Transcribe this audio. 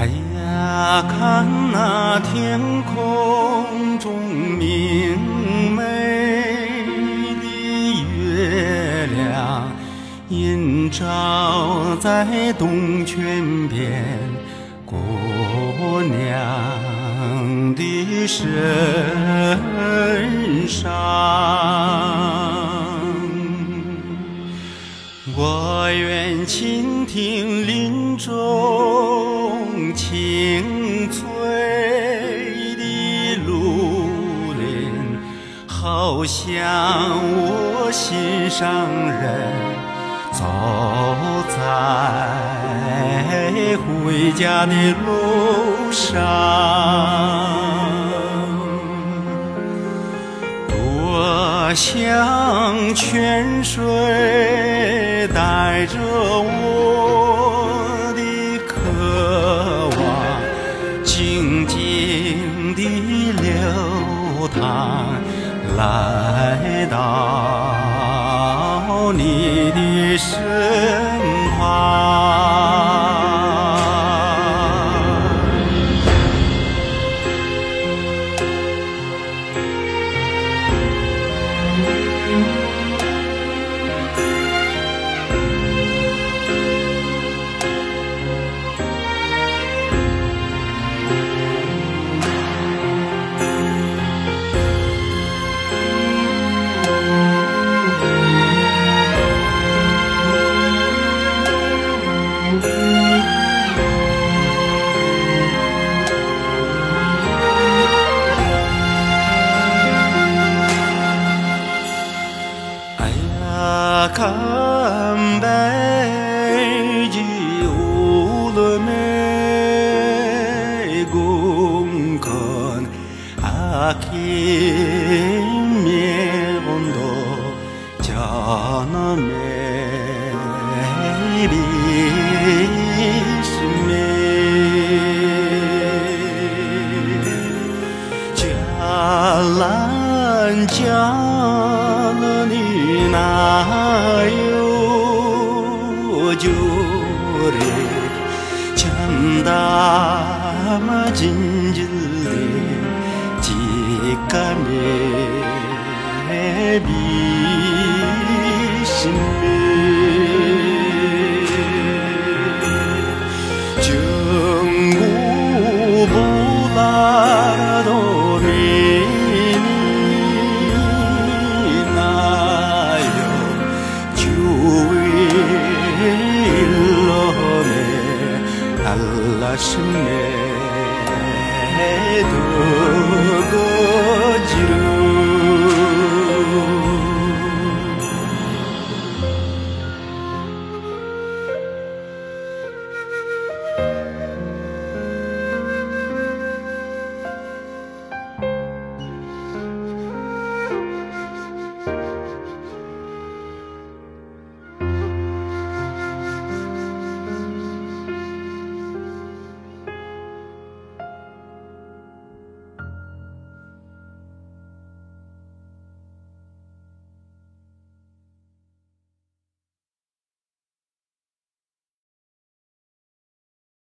哎呀，看那天空中明媚的月亮，映照在东泉边姑娘的身上。我愿倾听林中清脆的芦林，好像我心上人走在回家的路上。多想泉水带着我来到你的身旁。银绵布多加那美比是美，加拉加那尼那有酒嘞，强大嘛金金嘞。 까메 미신미 중구보라도 미나요.